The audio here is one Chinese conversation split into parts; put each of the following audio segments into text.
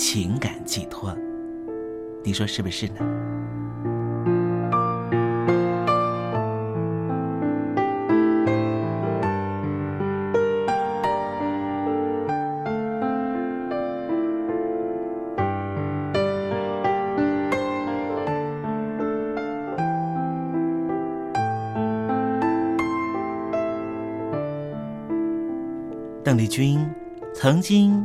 情感寄托，你说是不是呢？邓丽君。曾经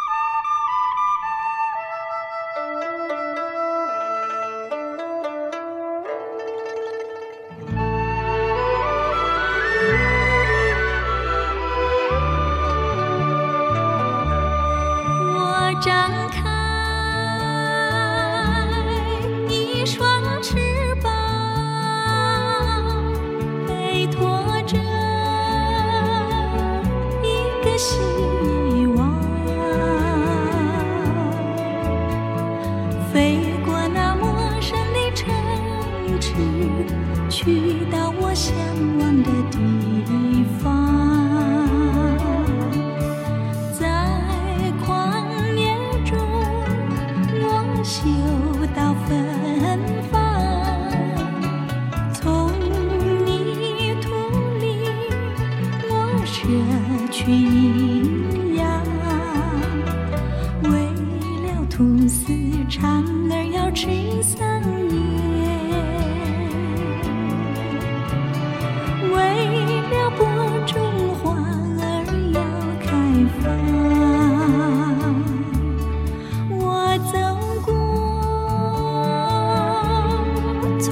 丛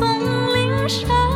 林上。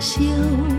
Siêu!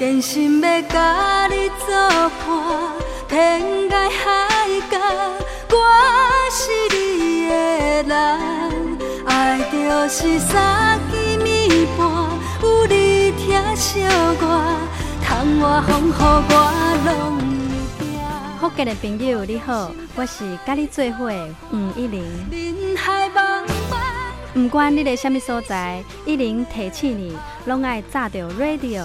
真心要甲你作伴，天涯海角，我是你的人。爱就是三更暝半，有你疼惜我，窗外风雨我拢会惊。福建的朋友你好，我是甲你做伙黄一玲。人海茫茫。不管你在什么所在，一零提醒你，拢爱炸着 radio，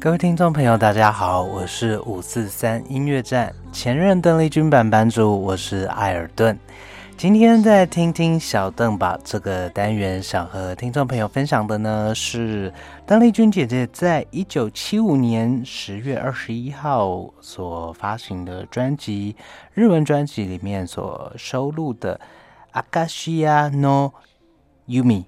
各位听众朋友，大家好，我是五四三音乐站前任邓丽君版版主，我是艾尔顿。今天在听听小邓吧这个单元，想和听众朋友分享的呢是邓丽君姐姐在一九七五年十月二十一号所发行的专辑日文专辑里面所收录的《Akashiya no Yumi》。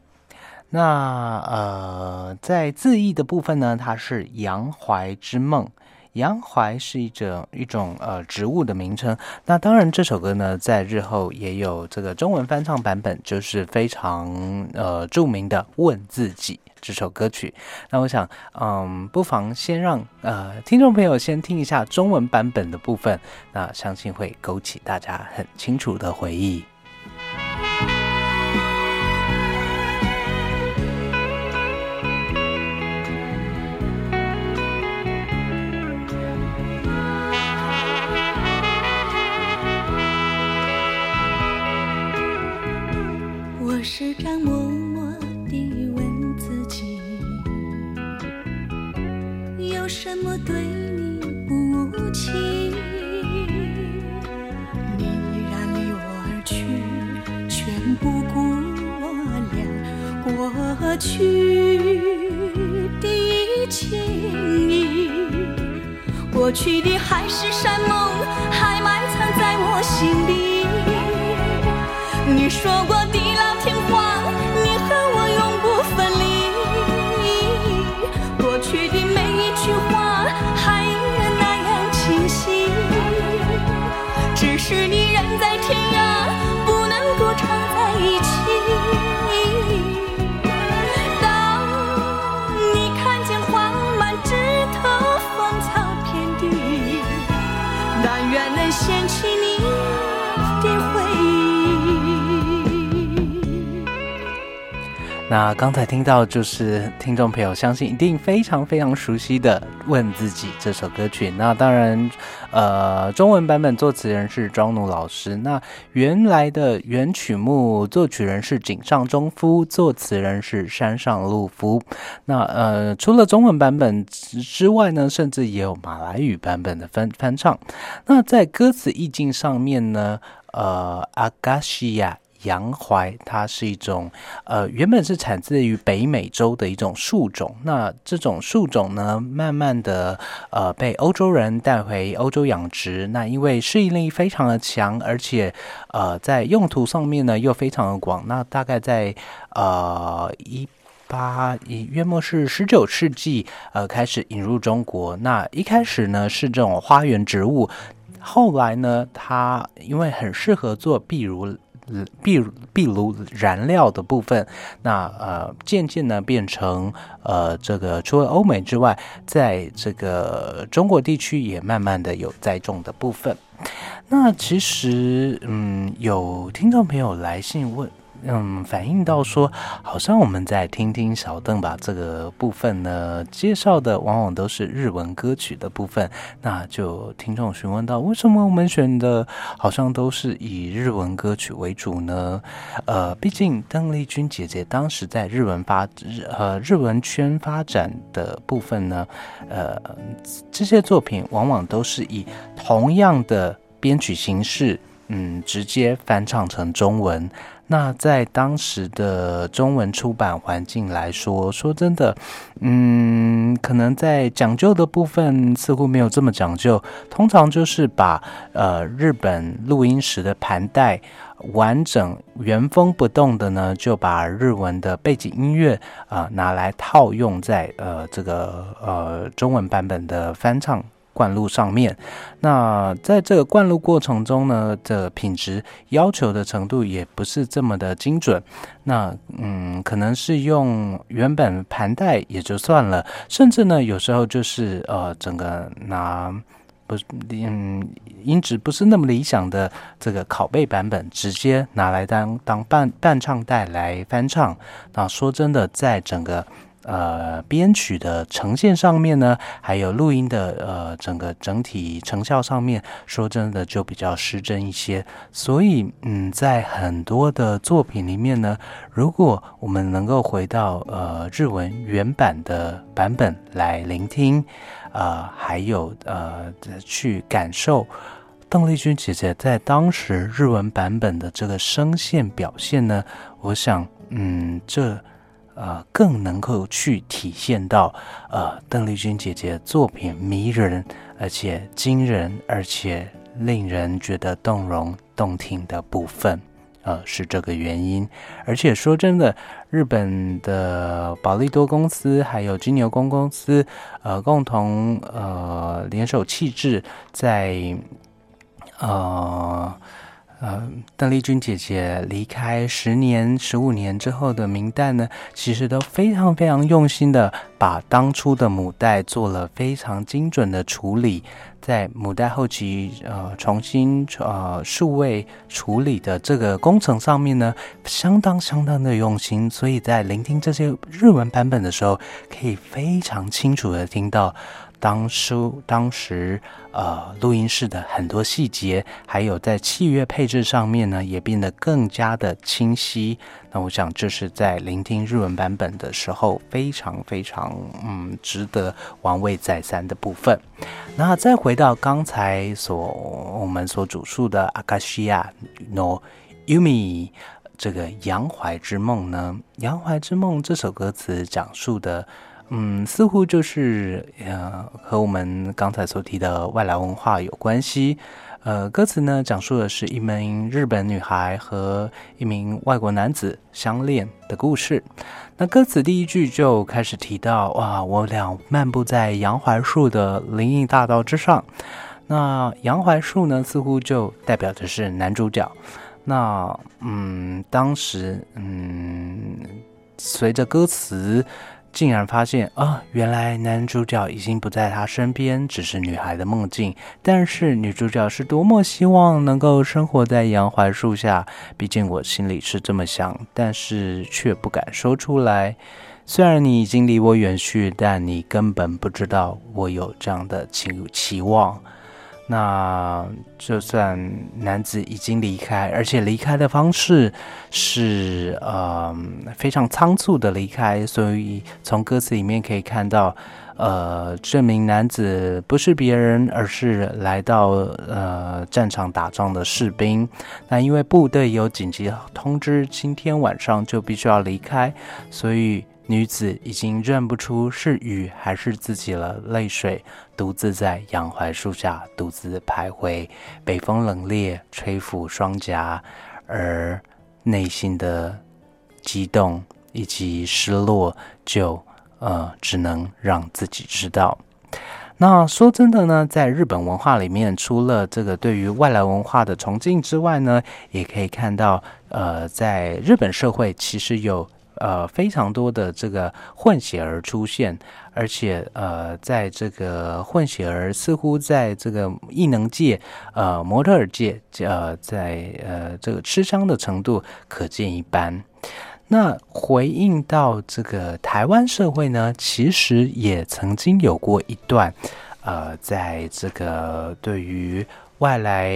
那呃，在字义的部分呢，它是杨怀之梦。洋槐是一种一种呃植物的名称。那当然，这首歌呢，在日后也有这个中文翻唱版本，就是非常呃著名的《问自己》这首歌曲。那我想，嗯，不妨先让呃听众朋友先听一下中文版本的部分，那相信会勾起大家很清楚的回忆。时常默默地问自己，有什么对你不无情？你依然离我而去，全不顾我俩过去的情谊。过去的海誓山盟但愿那刚才听到就是听众朋友相信一定非常非常熟悉的《问自己》这首歌曲。那当然，呃，中文版本作词人是庄奴老师。那原来的原曲目作曲人是井上忠夫，作词人是山上路夫。那呃，除了中文版本之外呢，甚至也有马来语版本的翻翻唱。那在歌词意境上面呢，呃，阿嘎西亚。洋槐，它是一种呃，原本是产自于北美洲的一种树种。那这种树种呢，慢慢的呃被欧洲人带回欧洲养殖。那因为适应力非常的强，而且呃在用途上面呢又非常的广。那大概在呃一八一约莫是十九世纪呃开始引入中国。那一开始呢是这种花园植物，后来呢它因为很适合做壁炉。壁壁炉燃料的部分，那呃渐渐呢变成呃这个除了欧美之外，在这个中国地区也慢慢的有栽种的部分。那其实嗯有听众朋友来信问。嗯，反映到说，好像我们在听听小邓吧这个部分呢，介绍的往往都是日文歌曲的部分。那就听众询问到，为什么我们选的好像都是以日文歌曲为主呢？呃，毕竟邓丽君姐姐当时在日文发日呃日文圈发展的部分呢，呃，这些作品往往都是以同样的编曲形式，嗯，直接翻唱成中文。那在当时的中文出版环境来说，说真的，嗯，可能在讲究的部分似乎没有这么讲究。通常就是把呃日本录音时的盘带完整原封不动的呢，就把日文的背景音乐啊拿来套用在呃这个呃中文版本的翻唱。灌录上面，那在这个灌录过程中呢，的品质要求的程度也不是这么的精准。那嗯，可能是用原本盘带也就算了，甚至呢，有时候就是呃，整个拿不嗯音质不是那么理想的这个拷贝版本，直接拿来当当伴伴唱带来翻唱。那说真的，在整个。呃，编曲的呈现上面呢，还有录音的呃整个整体成效上面，说真的就比较失真一些。所以，嗯，在很多的作品里面呢，如果我们能够回到呃日文原版的版本来聆听，呃，还有呃去感受邓丽君姐姐在当时日文版本的这个声线表现呢，我想，嗯，这呃更能够去体现到呃邓丽君姐姐作品迷人，而且惊人，而且令人觉得动容动听的部分。呃，是这个原因，而且说真的，日本的宝利多公司还有金牛宫公司，呃，共同呃联手气质，在呃。呃，邓丽君姐姐离开十年、十五年之后的明代呢，其实都非常非常用心的把当初的母带做了非常精准的处理，在母带后期呃重新呃数位处理的这个工程上面呢，相当相当的用心，所以在聆听这些日文版本的时候，可以非常清楚的听到。当初当时，呃，录音室的很多细节，还有在器乐配置上面呢，也变得更加的清晰。那我想，这是在聆听日文版本的时候，非常非常嗯，值得玩味再三的部分。那再回到刚才所我们所主述的阿卡西亚 no yumi 这个杨怀之梦呢，杨怀之梦这首歌词讲述的。嗯，似乎就是呃，和我们刚才所提的外来文化有关系。呃，歌词呢讲述的是一名日本女孩和一名外国男子相恋的故事。那歌词第一句就开始提到，哇，我俩漫步在杨槐树的林荫大道之上。那杨槐树呢，似乎就代表的是男主角。那嗯，当时嗯，随着歌词。竟然发现啊，原来男主角已经不在她身边，只是女孩的梦境。但是女主角是多么希望能够生活在杨槐树下，毕竟我心里是这么想，但是却不敢说出来。虽然你已经离我远去，但你根本不知道我有这样的期期望。那就算男子已经离开，而且离开的方式是呃非常仓促的离开，所以从歌词里面可以看到，呃，这名男子不是别人，而是来到呃战场打仗的士兵。那因为部队有紧急通知，今天晚上就必须要离开，所以。女子已经认不出是雨还是自己了，泪水独自在杨槐树下独自徘徊，北风冷冽吹拂双颊，而内心的激动以及失落，就呃只能让自己知道。那说真的呢，在日本文化里面，除了这个对于外来文化的崇敬之外呢，也可以看到，呃，在日本社会其实有。呃，非常多的这个混血儿出现，而且呃，在这个混血儿似乎在这个艺能界、呃模特儿界，呃，在呃这个吃香的程度可见一斑。那回应到这个台湾社会呢，其实也曾经有过一段，呃，在这个对于。外来，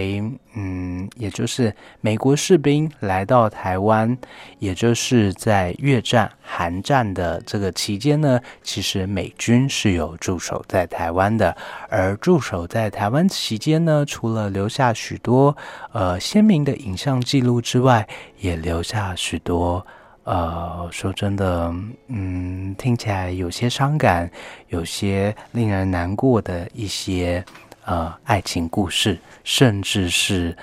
嗯，也就是美国士兵来到台湾，也就是在越战、韩战的这个期间呢，其实美军是有驻守在台湾的。而驻守在台湾期间呢，除了留下许多呃鲜明的影像记录之外，也留下许多呃，说真的，嗯，听起来有些伤感、有些令人难过的一些。呃，爱情故事，甚至是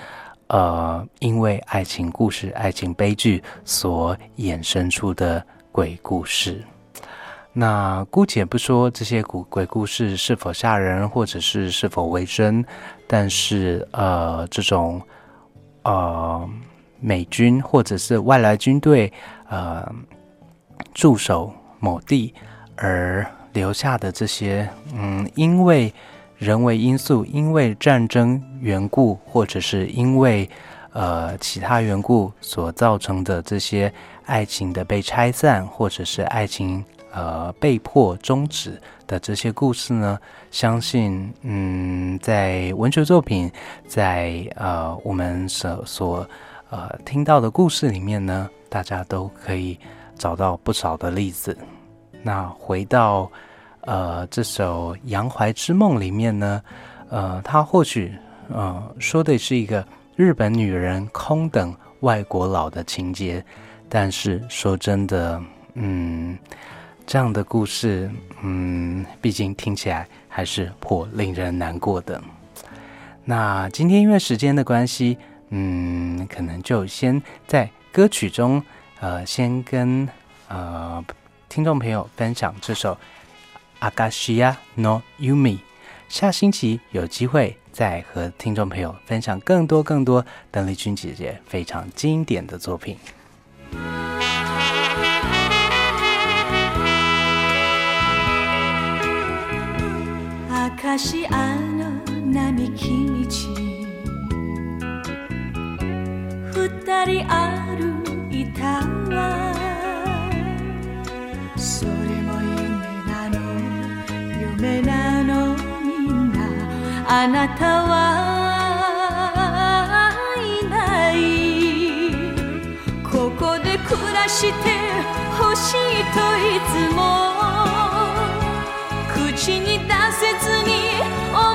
呃，因为爱情故事、爱情悲剧所衍生出的鬼故事。那姑且不说这些鬼鬼故事是否吓人，或者是是否为真，但是呃，这种呃美军或者是外来军队呃驻守某地而留下的这些，嗯，因为。人为因素，因为战争缘故，或者是因为呃其他缘故所造成的这些爱情的被拆散，或者是爱情呃被迫终止的这些故事呢？相信嗯，在文学作品，在呃我们所所呃听到的故事里面呢，大家都可以找到不少的例子。那回到。呃，这首《杨怀之梦》里面呢，呃，他或许呃，说的是一个日本女人空等外国佬的情节，但是说真的，嗯，这样的故事，嗯，毕竟听起来还是颇令人难过的。那今天因为时间的关系，嗯，可能就先在歌曲中，呃，先跟呃听众朋友分享这首《Agashia no Yumi》。下星期有机会再和听众朋友分享更多更多邓丽君姐姐非常经典的作品。明石あの並木道二人歩いたわそれも夢なの 夢なのみんなあなたはいない。ここで暮らしてほしいといつも。口に出せずに思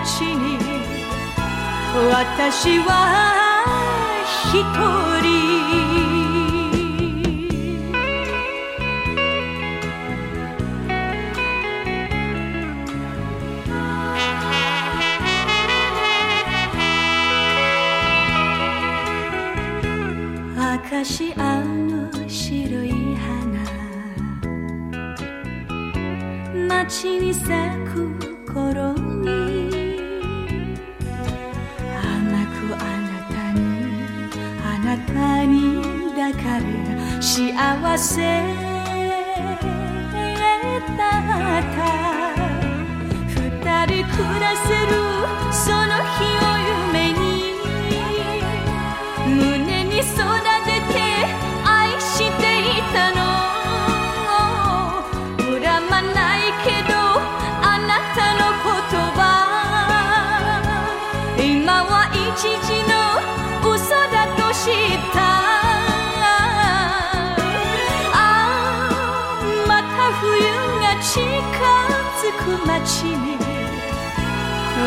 たい街に私は一人。かしあの白い花。街に咲くかれ幸せ。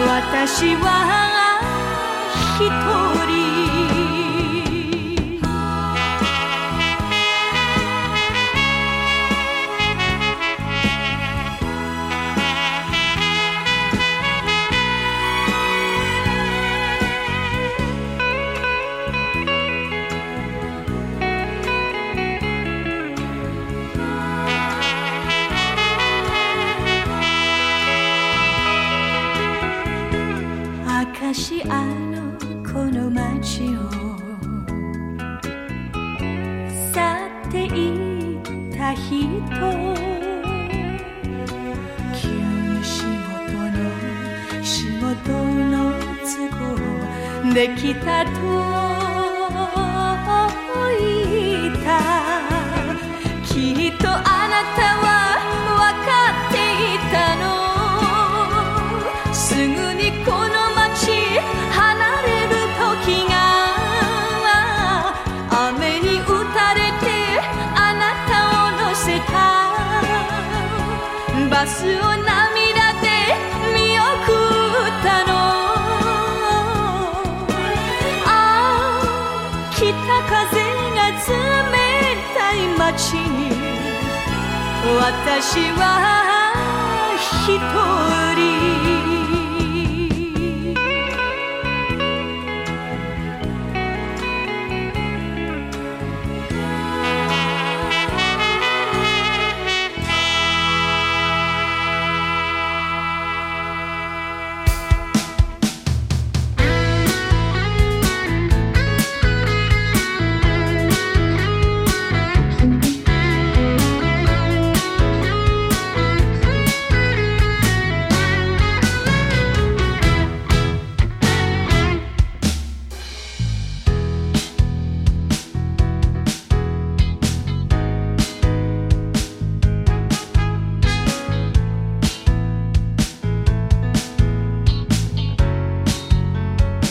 私は一人あのこの街を去っていった人急に仕事の仕事の都合できたとたい街に私は一人。